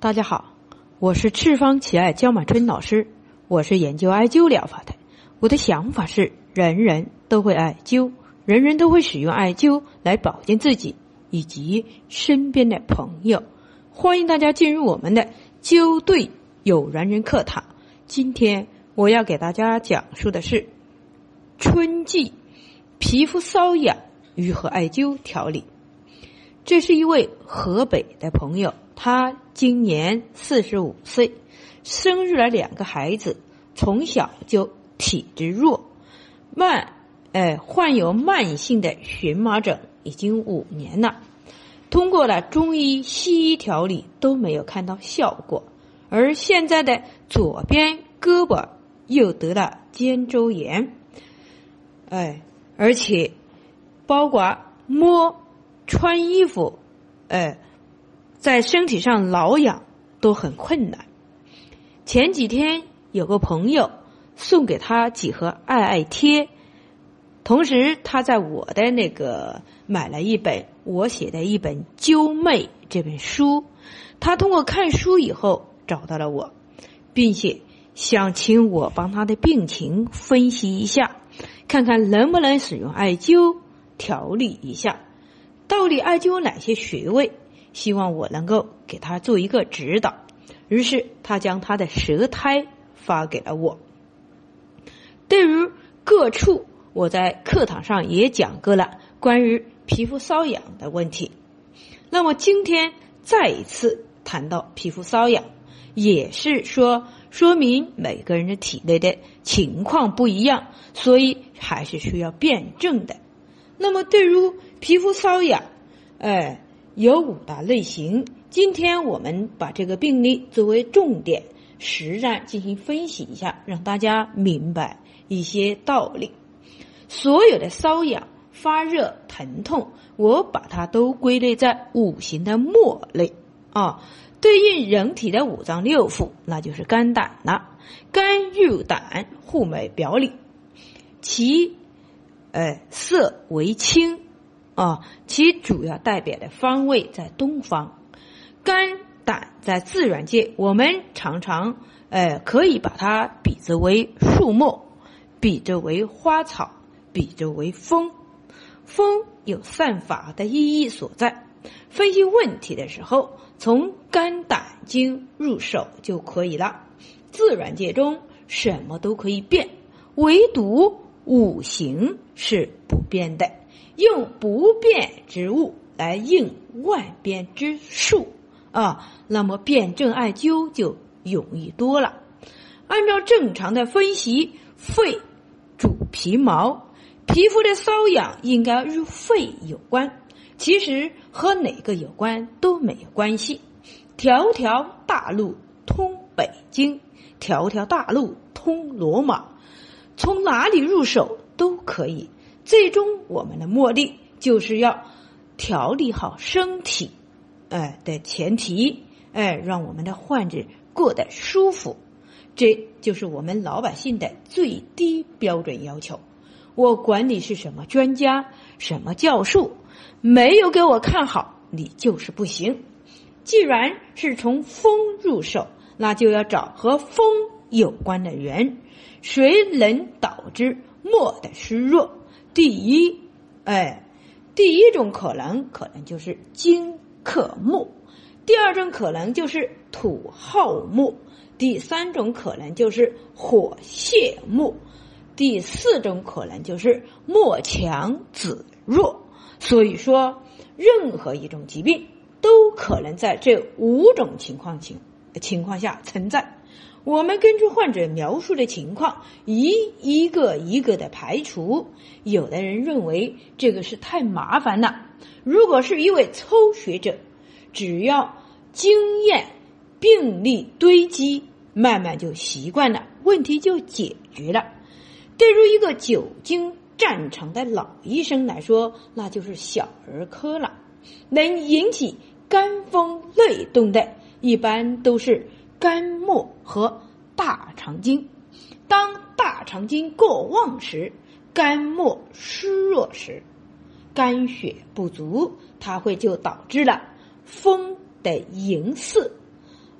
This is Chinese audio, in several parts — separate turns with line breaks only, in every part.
大家好，我是赤方奇艾焦满春老师，我是研究艾灸疗法的。我的想法是，人人都会艾灸，人人都会使用艾灸来保健自己以及身边的朋友。欢迎大家进入我们的灸对有缘人课堂。今天我要给大家讲述的是春季皮肤瘙痒如何艾灸调理。这是一位河北的朋友，他今年四十五岁，生育了两个孩子，从小就体质弱，慢，呃，患有慢性的荨麻疹已经五年了，通过了中医、西医调理都没有看到效果，而现在的左边胳膊又得了肩周炎，哎，而且包括摸。穿衣服，呃，在身体上挠痒都很困难。前几天有个朋友送给他几盒爱爱贴，同时他在我的那个买了一本我写的一本《灸妹》这本书。他通过看书以后找到了我，并且想请我帮他的病情分析一下，看看能不能使用艾灸调理一下。到底艾灸有哪些穴位？希望我能够给他做一个指导。于是他将他的舌苔发给了我。对于各处，我在课堂上也讲过了关于皮肤瘙痒的问题。那么今天再一次谈到皮肤瘙痒，也是说说明每个人的体内的情况不一样，所以还是需要辩证的。那么对于皮肤瘙痒，哎，有五大类型。今天我们把这个病例作为重点实战进行分析一下，让大家明白一些道理。所有的瘙痒、发热、疼痛，我把它都归类在五行的末类啊，对应人体的五脏六腑，那就是肝胆了。肝入胆，护脉表里，其哎色为青。啊，其主要代表的方位在东方。肝胆在自然界，我们常常呃可以把它比作为树木，比作为花草，比作为风。风有散发的意义所在。分析问题的时候，从肝胆经入手就可以了。自然界中什么都可以变，唯独五行是不变的。用不变之物来应万变之术啊，那么辩证艾灸就容易多了。按照正常的分析，肺主皮毛，皮肤的瘙痒应该与肺有关，其实和哪个有关都没有关系。条条大路通北京，条条大路通罗马，从哪里入手都可以。最终，我们的目的就是要调理好身体，哎的前提，哎，让我们的患者过得舒服，这就是我们老百姓的最低标准要求。我管你是什么专家、什么教授，没有给我看好，你就是不行。既然是从风入手，那就要找和风有关的人，谁能导致末的虚弱？第一，哎，第一种可能可能就是金克木，第二种可能就是土耗木，第三种可能就是火泄木，第四种可能就是木强子弱。所以说，任何一种疾病都可能在这五种情况情情况下存在。我们根据患者描述的情况，一一个一个的排除。有的人认为这个是太麻烦了。如果是一位抽血者，只要经验、病例堆积，慢慢就习惯了，问题就解决了。对于一个久经战场的老医生来说，那就是小儿科了。能引起肝风内动的，一般都是。肝末和大肠经，当大肠经过旺时，肝末虚弱时，肝血不足，它会就导致了风的淫四，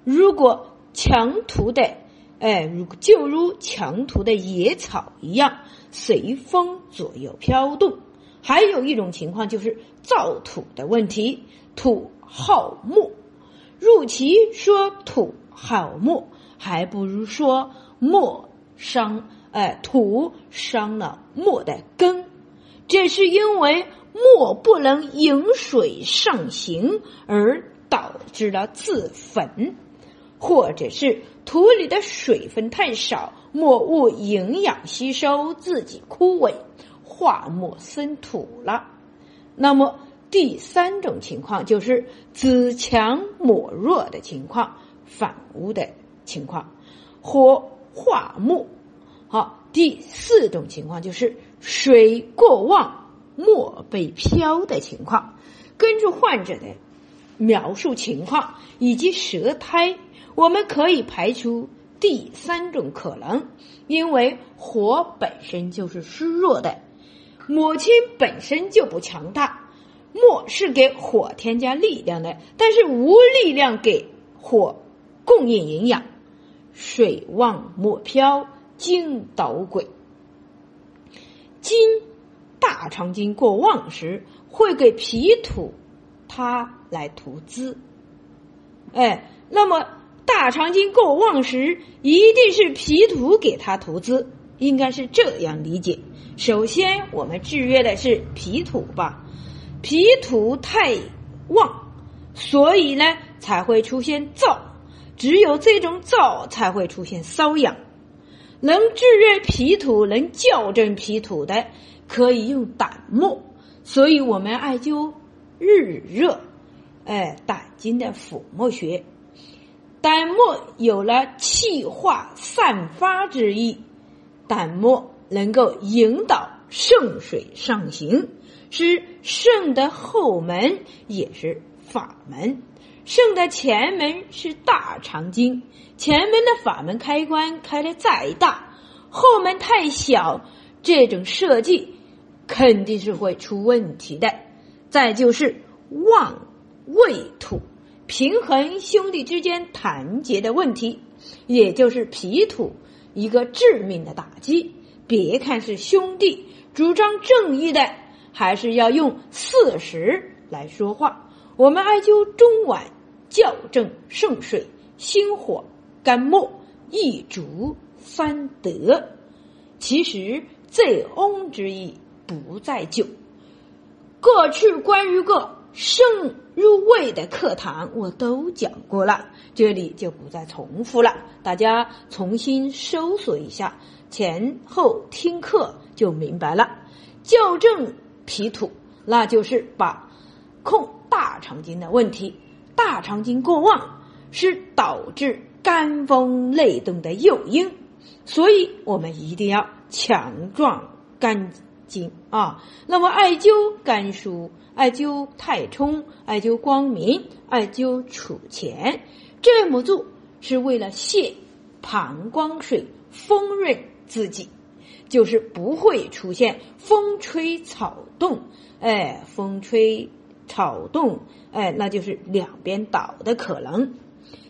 如果强徒的，哎，如就如强徒的野草一样，随风左右飘动。还有一种情况就是造土的问题，土好木，入其说土好木，还不如说木伤，哎，土伤了木的根。这是因为木不能引水上行，而导致了自焚，或者是土里的水分太少，木物营养吸收，自己枯萎。化木生土了，那么第三种情况就是子强母弱的情况，反物的情况，或化木。好，第四种情况就是水过旺，墨被飘的情况。根据患者的描述情况以及舌苔，我们可以排除第三种可能，因为火本身就是虚弱的。母亲本身就不强大，墨是给火添加力量的，但是无力量给火供应营养。水旺莫飘，金捣鬼。金大肠经过旺时，会给脾土它来投资。哎，那么大肠经过旺时，一定是脾土给它投资，应该是这样理解。首先，我们制约的是脾土吧，脾土太旺，所以呢才会出现燥，只有这种燥才会出现瘙痒。能制约脾土、能校正脾土的，可以用胆墨。所以我们艾灸日热，哎，胆经的腹膜穴，胆墨有了气化散发之意，胆墨。能够引导肾水上行，是肾的后门，也是法门。肾的前门是大肠经，前门的法门开关开的再大，后门太小，这种设计肯定是会出问题的。再就是旺胃土，平衡兄弟之间团结的问题，也就是脾土一个致命的打击。别看是兄弟，主张正义的，还是要用事实来说话。我们艾灸中脘，校正肾水、心火、肝木、一主三德。其实醉翁之意不在酒。过去关于个肾入胃的课堂我都讲过了，这里就不再重复了，大家重新搜索一下。前后听课就明白了，校正脾土，那就是把控大肠经的问题。大肠经过旺是导致肝风内动的诱因，所以我们一定要强壮肝经啊。那么艾灸肝腧、艾灸太冲、艾灸光明、艾灸储前，这么做是为了泄膀胱水，丰润。自己就是不会出现风吹草动，哎，风吹草动，哎，那就是两边倒的可能。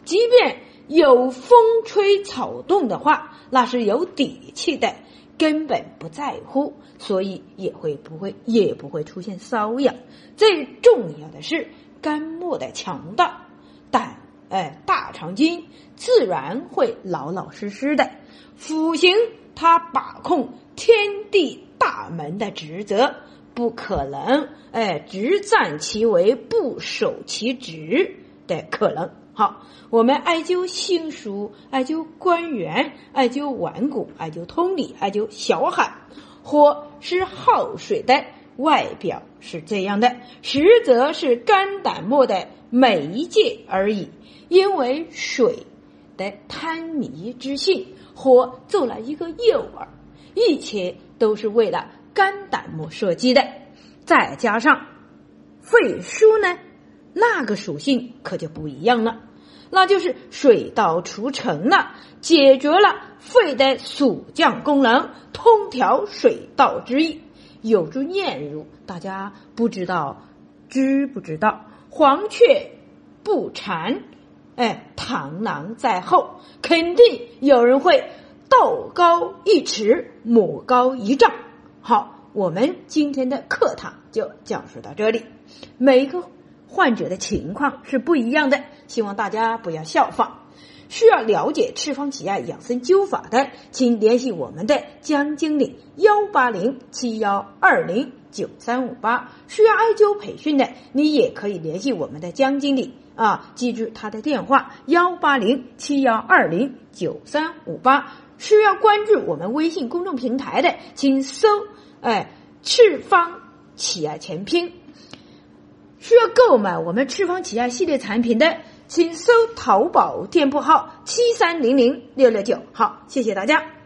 即便有风吹草动的话，那是有底气的，根本不在乎，所以也会不会也不会出现瘙痒。最重要的是肝木的强大，胆哎大肠经自然会老老实实的，辅行。他把控天地大门的职责，不可能哎，只占其为不守其职的可能。好，我们艾灸心腧，艾灸关元，艾灸腕骨，艾灸通里，艾灸小海。火是耗水的，外表是这样的，实则是肝胆墨的媒介而已。因为水的贪迷之性。火做了一个诱饵，一切都是为了肝胆木设计的。再加上肺腧呢，那个属性可就不一样了，那就是水到渠成了，解决了肺的肃降功能，通调水道之意。有句谚语，大家不知道知不知道？黄雀不蝉，哎，螳螂在后，肯定有人会道高一尺，魔高一丈。好，我们今天的课堂就讲述到这里。每个患者的情况是不一样的，希望大家不要效仿。需要了解赤方奇艾养生灸法的，请联系我们的江经理幺八零七幺二零九三五八。需要艾灸培训的，你也可以联系我们的江经理啊，记住他的电话幺八零七幺二零九三五八。需要关注我们微信公众平台的，请搜哎赤方企业全拼。需要购买我们赤方企业系列产品的。请搜淘宝店铺号七三零零六六九，好，谢谢大家。